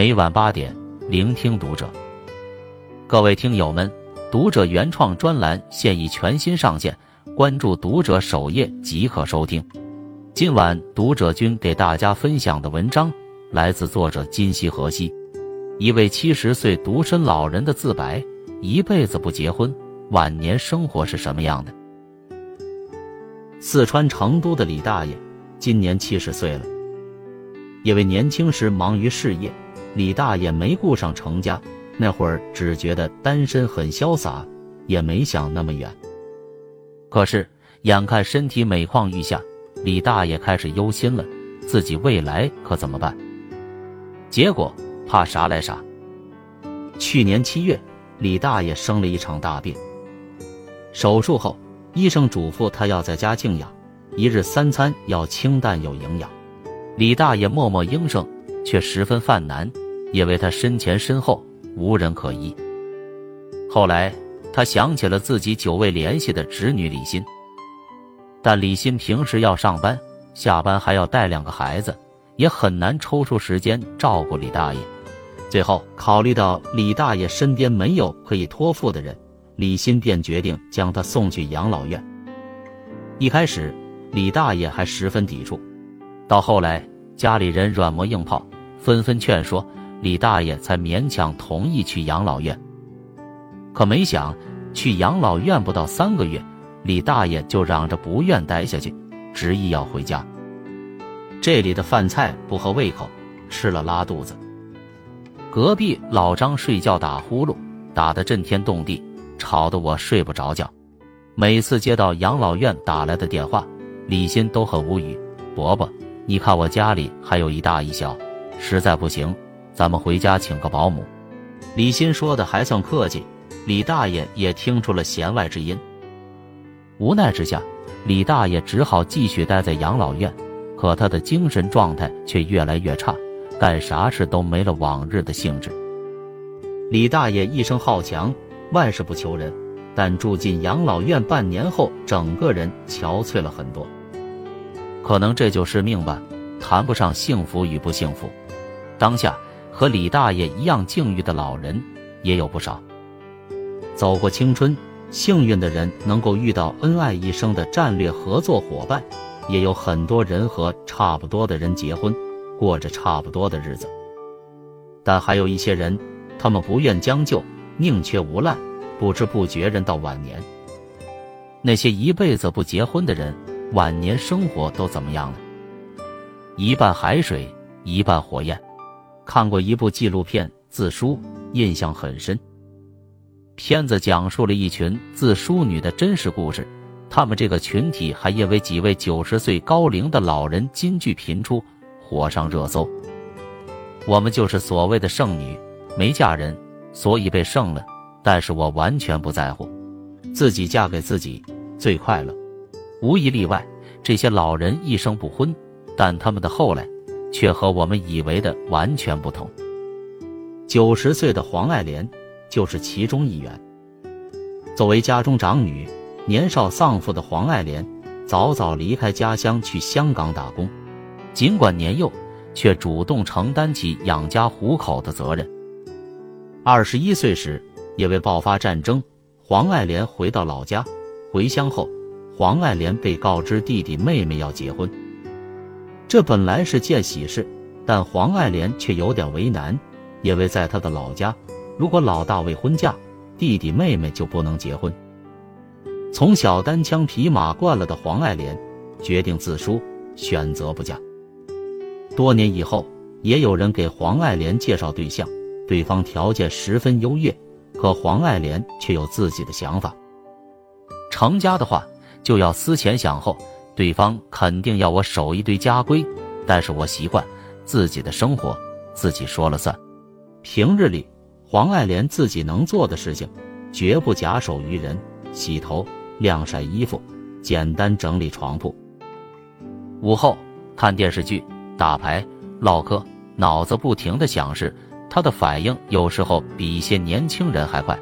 每晚八点，聆听读者。各位听友们，读者原创专栏现已全新上线，关注读者首页即可收听。今晚读者君给大家分享的文章来自作者今夕何夕，一位七十岁独身老人的自白：一辈子不结婚，晚年生活是什么样的？四川成都的李大爷今年七十岁了。因为年轻时忙于事业，李大爷没顾上成家。那会儿只觉得单身很潇洒，也没想那么远。可是眼看身体每况愈下，李大爷开始忧心了：自己未来可怎么办？结果怕啥来啥。去年七月，李大爷生了一场大病。手术后，医生嘱咐他要在家静养，一日三餐要清淡有营养。李大爷默默应声，却十分犯难，因为他身前身后无人可依。后来他想起了自己久未联系的侄女李欣，但李欣平时要上班，下班还要带两个孩子，也很难抽出时间照顾李大爷。最后考虑到李大爷身边没有可以托付的人，李欣便决定将他送去养老院。一开始，李大爷还十分抵触。到后来，家里人软磨硬泡，纷纷劝说，李大爷才勉强同意去养老院。可没想，去养老院不到三个月，李大爷就嚷着不愿待下去，执意要回家。这里的饭菜不合胃口，吃了拉肚子。隔壁老张睡觉打呼噜，打得震天动地，吵得我睡不着觉。每次接到养老院打来的电话，李欣都很无语，伯伯。你看我家里还有一大一小，实在不行，咱们回家请个保姆。李欣说的还算客气，李大爷也听出了弦外之音。无奈之下，李大爷只好继续待在养老院，可他的精神状态却越来越差，干啥事都没了往日的兴致。李大爷一生好强，万事不求人，但住进养老院半年后，整个人憔悴了很多。可能这就是命吧，谈不上幸福与不幸福。当下和李大爷一样境遇的老人也有不少。走过青春，幸运的人能够遇到恩爱一生的战略合作伙伴，也有很多人和差不多的人结婚，过着差不多的日子。但还有一些人，他们不愿将就，宁缺毋滥，不知不觉人到晚年。那些一辈子不结婚的人。晚年生活都怎么样了？一半海水，一半火焰。看过一部纪录片《自梳》，印象很深。片子讲述了一群自梳女的真实故事。他们这个群体还因为几位九十岁高龄的老人金句频出，火上热搜。我们就是所谓的剩女，没嫁人，所以被剩了。但是我完全不在乎，自己嫁给自己最快乐。无一例外，这些老人一生不婚，但他们的后来却和我们以为的完全不同。九十岁的黄爱莲就是其中一员。作为家中长女，年少丧父的黄爱莲早早离开家乡去香港打工，尽管年幼，却主动承担起养家糊口的责任。二十一岁时，因为爆发战争，黄爱莲回到老家，回乡后。黄爱莲被告知弟弟妹妹要结婚，这本来是件喜事，但黄爱莲却有点为难，因为在她的老家，如果老大未婚嫁，弟弟妹妹就不能结婚。从小单枪匹马惯了的黄爱莲，决定自梳，选择不嫁。多年以后，也有人给黄爱莲介绍对象，对方条件十分优越，可黄爱莲却有自己的想法，成家的话。就要思前想后，对方肯定要我守一堆家规，但是我习惯自己的生活，自己说了算。平日里，黄爱莲自己能做的事情，绝不假手于人，洗头、晾晒衣服，简单整理床铺。午后看电视剧、打牌、唠嗑，脑子不停的想事，他的反应有时候比一些年轻人还快。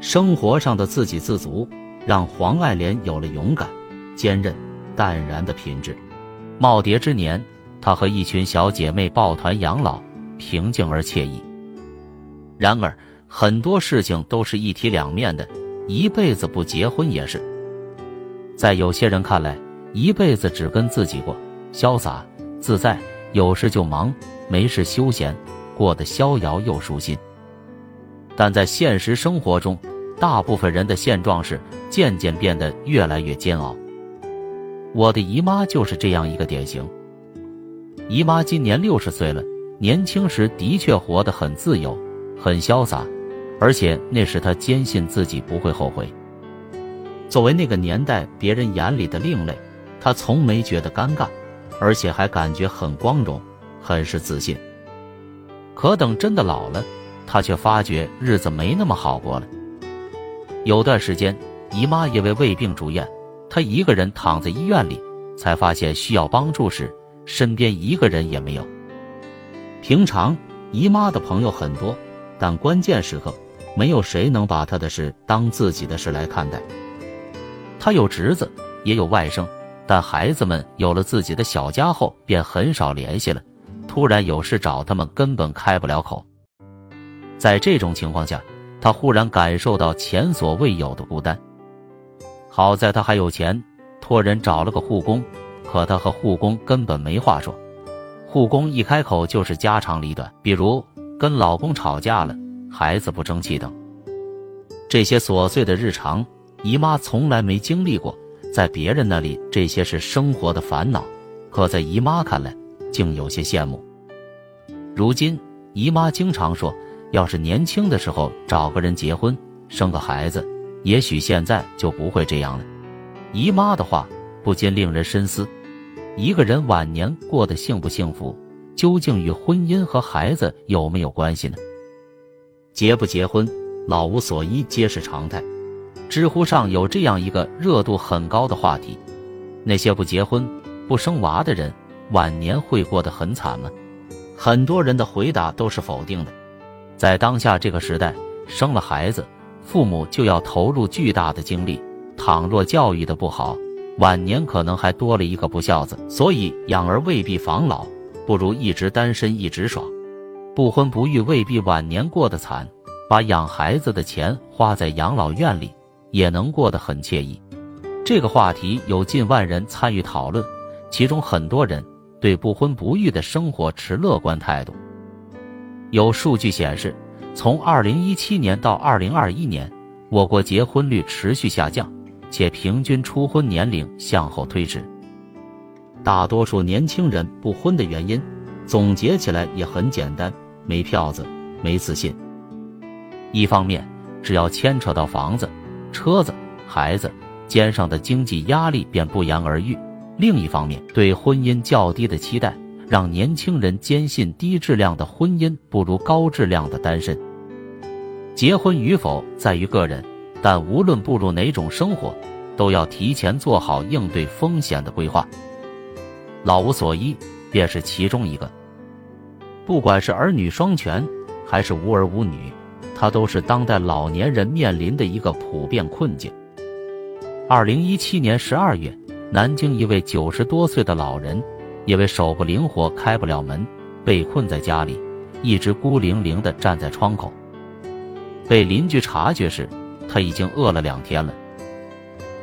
生活上的自给自足。让黄爱莲有了勇敢、坚韧、淡然的品质。耄耋之年，她和一群小姐妹抱团养老，平静而惬意。然而，很多事情都是一体两面的，一辈子不结婚也是。在有些人看来，一辈子只跟自己过，潇洒自在，有事就忙，没事休闲，过得逍遥又舒心。但在现实生活中，大部分人的现状是渐渐变得越来越煎熬。我的姨妈就是这样一个典型。姨妈今年六十岁了，年轻时的确活得很自由，很潇洒，而且那时她坚信自己不会后悔。作为那个年代别人眼里的另类，她从没觉得尴尬，而且还感觉很光荣，很是自信。可等真的老了，她却发觉日子没那么好过了。有段时间，姨妈因为胃病住院。他一个人躺在医院里，才发现需要帮助时，身边一个人也没有。平常姨妈的朋友很多，但关键时刻，没有谁能把她的事当自己的事来看待。她有侄子，也有外甥，但孩子们有了自己的小家后，便很少联系了。突然有事找他们，根本开不了口。在这种情况下，他忽然感受到前所未有的孤单。好在他还有钱，托人找了个护工，可他和护工根本没话说。护工一开口就是家长里短，比如跟老公吵架了，孩子不争气等。这些琐碎的日常，姨妈从来没经历过。在别人那里，这些是生活的烦恼，可在姨妈看来，竟有些羡慕。如今，姨妈经常说，要是年轻的时候找个人结婚，生个孩子。也许现在就不会这样了。姨妈的话不禁令人深思：一个人晚年过得幸不幸福，究竟与婚姻和孩子有没有关系呢？结不结婚，老无所依皆是常态。知乎上有这样一个热度很高的话题：那些不结婚、不生娃的人，晚年会过得很惨吗？很多人的回答都是否定的。在当下这个时代，生了孩子。父母就要投入巨大的精力，倘若教育的不好，晚年可能还多了一个不孝子。所以养儿未必防老，不如一直单身一直爽。不婚不育未必晚年过得惨，把养孩子的钱花在养老院里，也能过得很惬意。这个话题有近万人参与讨论，其中很多人对不婚不育的生活持乐观态度。有数据显示。从二零一七年到二零二一年，我国结婚率持续下降，且平均初婚年龄向后推迟。大多数年轻人不婚的原因，总结起来也很简单：没票子，没自信。一方面，只要牵扯到房子、车子、孩子，肩上的经济压力便不言而喻；另一方面，对婚姻较低的期待。让年轻人坚信低质量的婚姻不如高质量的单身。结婚与否在于个人，但无论步入哪种生活，都要提前做好应对风险的规划。老无所依便是其中一个。不管是儿女双全，还是无儿无女，它都是当代老年人面临的一个普遍困境。二零一七年十二月，南京一位九十多岁的老人。因为手不灵活，开不了门，被困在家里，一直孤零零地站在窗口。被邻居察觉时，他已经饿了两天了。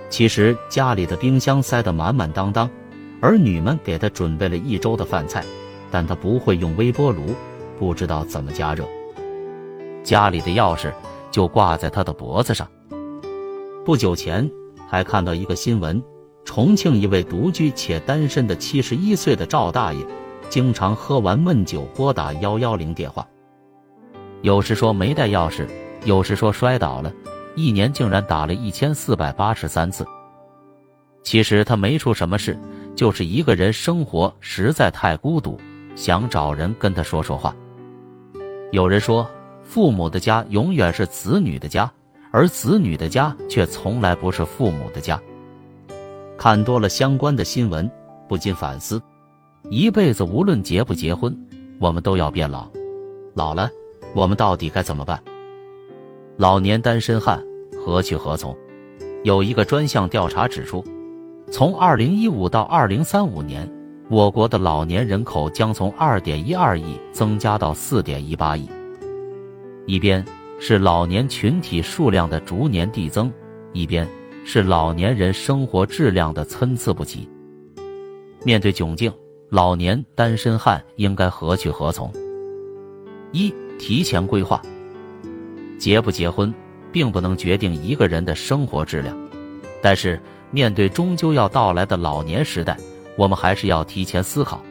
其实家里的冰箱塞得满满当当，儿女们给他准备了一周的饭菜，但他不会用微波炉，不知道怎么加热。家里的钥匙就挂在他的脖子上。不久前还看到一个新闻。重庆一位独居且单身的七十一岁的赵大爷，经常喝完闷酒拨打幺幺零电话，有时说没带钥匙，有时说摔倒了，一年竟然打了一千四百八十三次。其实他没出什么事，就是一个人生活实在太孤独，想找人跟他说说话。有人说，父母的家永远是子女的家，而子女的家却从来不是父母的家。看多了相关的新闻，不禁反思：一辈子无论结不结婚，我们都要变老。老了，我们到底该怎么办？老年单身汉何去何从？有一个专项调查指出，从2015到2035年，我国的老年人口将从二点一二亿增加到四点一八亿。一边是老年群体数量的逐年递增，一边是老年人生活质量的参差不齐。面对窘境，老年单身汉应该何去何从？一、提前规划。结不结婚，并不能决定一个人的生活质量，但是面对终究要到来的老年时代，我们还是要提前思考，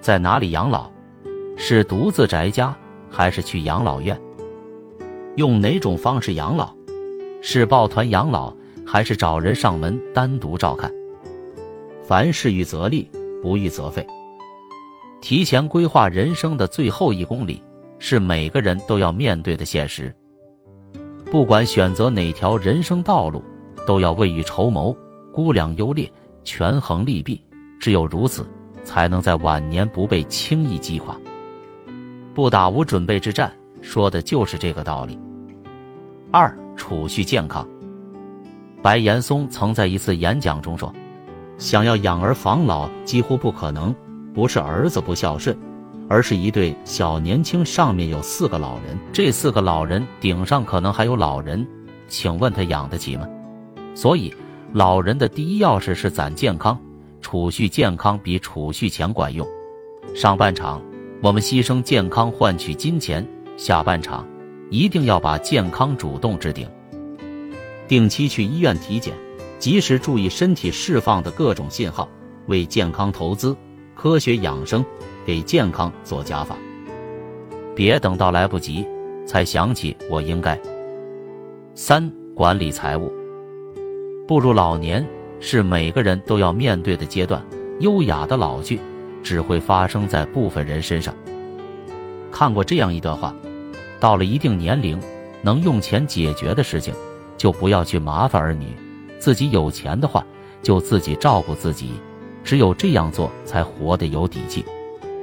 在哪里养老？是独自宅家，还是去养老院？用哪种方式养老？是抱团养老，还是找人上门单独照看？凡事预则立，不预则废。提前规划人生的最后一公里，是每个人都要面对的现实。不管选择哪条人生道路，都要未雨绸缪，估量优劣，权衡利弊。只有如此，才能在晚年不被轻易击垮。不打无准备之战，说的就是这个道理。二、储蓄健康。白岩松曾在一次演讲中说：“想要养儿防老几乎不可能，不是儿子不孝顺，而是一对小年轻上面有四个老人，这四个老人顶上可能还有老人，请问他养得起吗？所以，老人的第一钥匙是攒健康，储蓄健康比储蓄钱管用。上半场我们牺牲健康换取金钱，下半场。”一定要把健康主动置顶，定期去医院体检，及时注意身体释放的各种信号，为健康投资，科学养生，给健康做加法。别等到来不及才想起我应该。三、管理财务。步入老年是每个人都要面对的阶段，优雅的老去只会发生在部分人身上。看过这样一段话。到了一定年龄，能用钱解决的事情，就不要去麻烦儿女。自己有钱的话，就自己照顾自己。只有这样做，才活得有底气。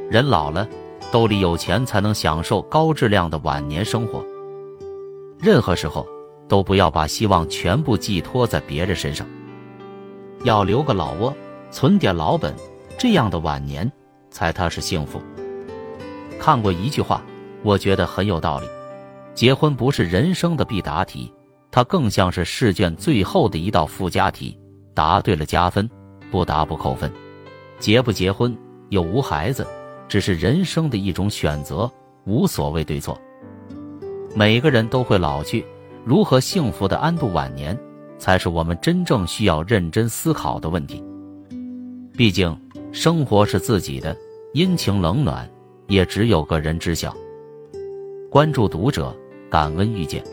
人老了，兜里有钱，才能享受高质量的晚年生活。任何时候，都不要把希望全部寄托在别人身上，要留个老窝，存点老本，这样的晚年才踏实幸福。看过一句话。我觉得很有道理，结婚不是人生的必答题，它更像是试卷最后的一道附加题，答对了加分，不答不扣分。结不结婚，有无孩子，只是人生的一种选择，无所谓对错。每个人都会老去，如何幸福的安度晚年，才是我们真正需要认真思考的问题。毕竟，生活是自己的，阴晴冷暖，也只有个人知晓。关注读者，感恩遇见。